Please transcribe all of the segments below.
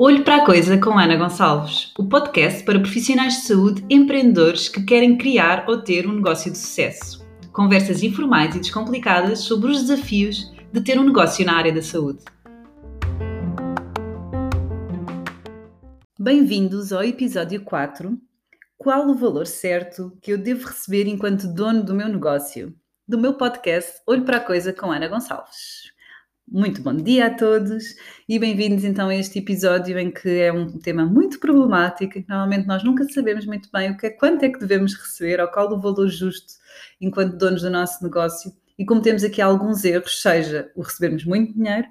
Olho para a Coisa com Ana Gonçalves, o podcast para profissionais de saúde empreendedores que querem criar ou ter um negócio de sucesso. Conversas informais e descomplicadas sobre os desafios de ter um negócio na área da saúde. Bem-vindos ao episódio 4. Qual o valor certo que eu devo receber enquanto dono do meu negócio? Do meu podcast Olho para a Coisa com Ana Gonçalves. Muito bom dia a todos e bem-vindos então a este episódio em que é um tema muito problemático. Normalmente nós nunca sabemos muito bem o que é, quanto é que devemos receber ou qual o valor justo enquanto donos do nosso negócio. E como temos aqui alguns erros, seja o recebermos muito dinheiro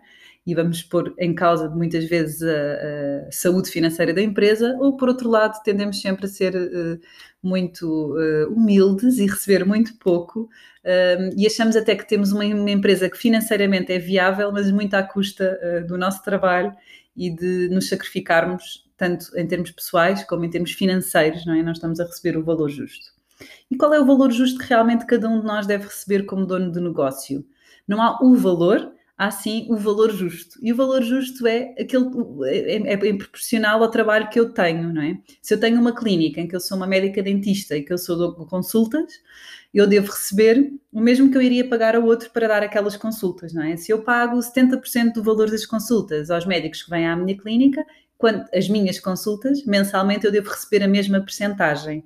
e vamos pôr em causa muitas vezes a, a, saúde financeira da empresa, ou por outro lado, tendemos sempre a ser uh, muito uh, humildes e receber muito pouco, uh, e achamos até que temos uma, uma, empresa que financeiramente é viável, mas muito à custa do nosso trabalho e de nos sacrificarmos, tanto em termos pessoais como em termos financeiros, não é? Nós estamos a receber o valor justo. E qual é o valor justo que realmente cada um de nós deve receber como dono de negócio? Não há o valor, há sim o valor justo. E o valor justo é aquele é, é, é, proporcional ao trabalho que eu tenho, não é? Se eu tenho uma clínica em que eu sou uma médica dentista e que eu sou de consultas, eu devo receber o mesmo que eu iria pagar a outro para dar aquelas consultas, não é? Se eu pago 70% do valor das consultas aos médicos que vêm à minha clínica, quando as minhas consultas, mensalmente eu devo receber a mesma percentagem.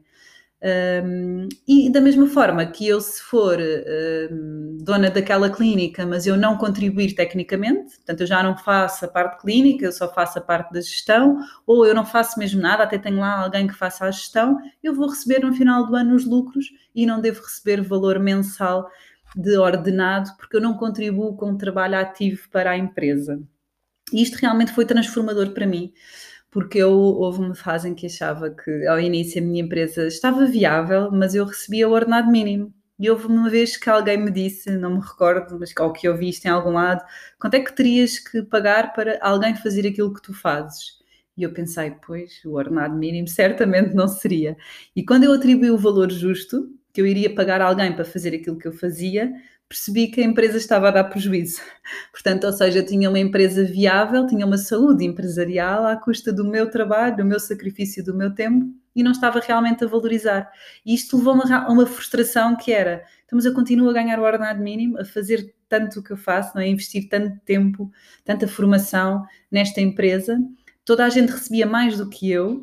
Um, e da mesma forma que eu, se for um, dona daquela clínica, mas eu não contribuir tecnicamente, portanto, eu já não faço a parte clínica, eu só faço a parte da gestão, ou eu não faço mesmo nada, até tenho lá alguém que faça a gestão, eu vou receber no final do ano os lucros e não devo receber valor mensal de ordenado, porque eu não contribuo com o trabalho ativo para a empresa. E isto realmente foi transformador para mim porque eu, houve uma fase em que achava que ao início a minha empresa estava viável, mas eu recebia o ordenado mínimo. E houve uma vez que alguém me disse, não me recordo, mas que, que eu vi isto em algum lado, quanto é que terias que pagar para alguém fazer aquilo que tu fazes? E eu pensei, pois, o ordenado mínimo certamente não seria. E quando eu atribuí o valor justo, que eu iria pagar alguém para fazer aquilo que eu fazia, percebi que a empresa estava a dar prejuízo. Portanto, ou seja, tinha uma empresa viável, tinha uma saúde empresarial à custa do meu trabalho, do meu sacrifício, do meu tempo e não estava realmente a valorizar. E isto levou-me a uma frustração que era, estamos a continuar a ganhar o ordenado mínimo, a fazer tanto o que eu faço, não é? investir tanto tempo, tanta formação nesta empresa. Toda a gente recebia mais do que eu,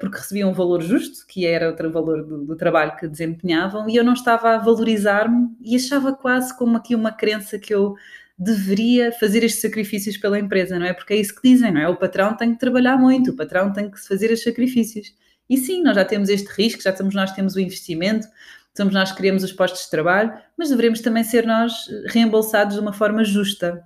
porque recebiam um valor justo, que era outro valor do, do trabalho que desempenhavam, e eu não estava a valorizar-me e achava quase como aqui uma crença que eu deveria fazer estes sacrifícios pela empresa, não é? Porque é isso que dizem, não é? O patrão tem que trabalhar muito, o patrão tem que fazer os sacrifícios. E sim, nós já temos este risco, já somos nós temos o investimento, somos nós que criamos os postos de trabalho, mas devemos também ser nós reembolsados de uma forma justa.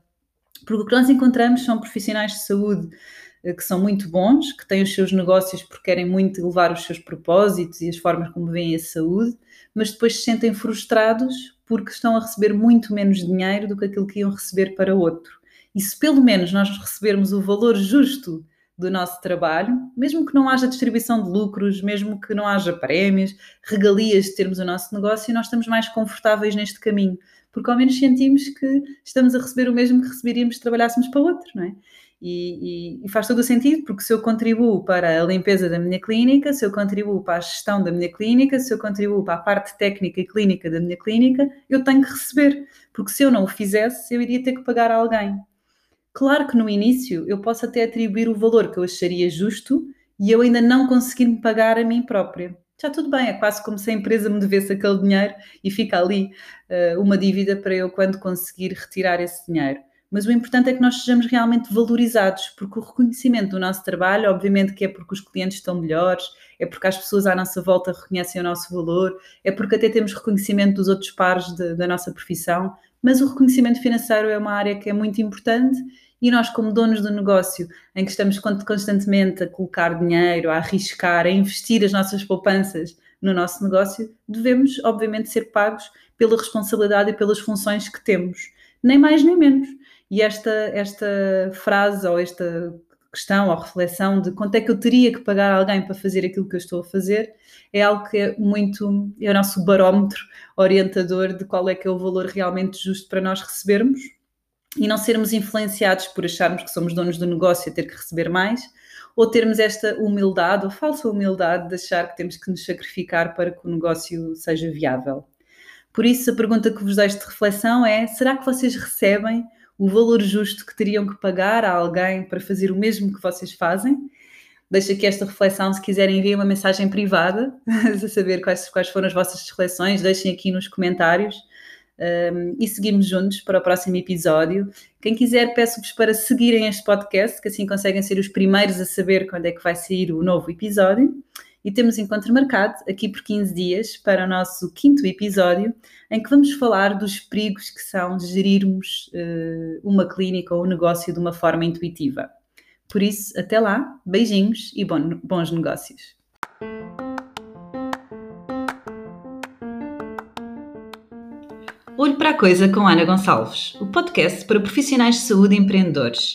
Porque o que nós encontramos são profissionais de saúde eh, que são muito bons, que têm os seus negócios porque querem muito levar os seus propósitos e as formas como veem a saúde, mas depois se sentem frustrados porque estão a receber muito menos dinheiro do que aquilo que iam receber para outro. E se pelo menos nós recebermos o valor justo do nosso trabalho, mesmo que não haja distribuição de lucros, mesmo que não haja prémios, regalias de termos o nosso negócio, nós estamos mais confortáveis neste caminho, porque ao menos sentimos que estamos a receber o mesmo que receberíamos se trabalhássemos para outro, não é? E, e, e, faz todo o sentido, porque se eu contribuo para a limpeza da minha clínica, se eu contribuo para a gestão da minha clínica, se eu contribuo para a parte técnica e clínica da minha clínica, eu tenho que receber, porque se eu não o fizesse, eu iria ter que pagar a alguém. Claro que no início eu posso até atribuir o valor que eu acharia justo e eu ainda não conseguir me pagar a mim própria. Já tudo bem, é quase como se a empresa me devesse aquele dinheiro e fica ali uh, uma dívida para eu, quando conseguir retirar esse dinheiro mas o importante é que nós sejamos realmente valorizados, porque o reconhecimento do nosso trabalho, obviamente que é porque os clientes estão melhores, é porque as pessoas à nossa volta reconhecem o nosso valor, é porque até temos reconhecimento dos outros pares de, da nossa profissão, mas o reconhecimento financeiro é uma área que é muito importante e nós, como donos do negócio, em que estamos constantemente a colocar dinheiro, a arriscar, a investir as nossas poupanças no nosso negócio, devemos, obviamente, ser pagos pela responsabilidade e pelas funções que temos, nem mais nem menos. E esta, esta frase ou esta questão ou reflexão de quanto é que eu teria que pagar alguém para fazer aquilo que eu estou a fazer, é algo que é muito, é o nosso barómetro orientador de qual é que é o valor realmente justo para nós recebermos e não sermos influenciados por acharmos que somos donos do negócio e ter que receber mais, ou termos esta humildade ou falsa humildade de achar que temos que nos sacrificar para que o negócio seja viável. Por isso, a pergunta que vos deixo de reflexão é: será que vocês recebem o valor justo que teriam que pagar a alguém para fazer o mesmo que vocês fazem? Deixo aqui esta reflexão. Se quiserem, enviem uma mensagem privada a saber quais, quais foram as vossas reflexões. Deixem aqui nos comentários um, e seguimos juntos para o próximo episódio. Quem quiser, peço-vos para seguirem este podcast, que assim conseguem ser os primeiros a saber quando é que vai sair o novo episódio. E temos encontro marcado aqui por 15 dias para o nosso quinto episódio, em que vamos falar dos perigos que são gerirmos uh, uma clínica ou um negócio de uma forma intuitiva. Por isso, até lá, beijinhos e bons negócios. Olho para a Coisa com Ana Gonçalves, o podcast para profissionais de saúde e empreendedores.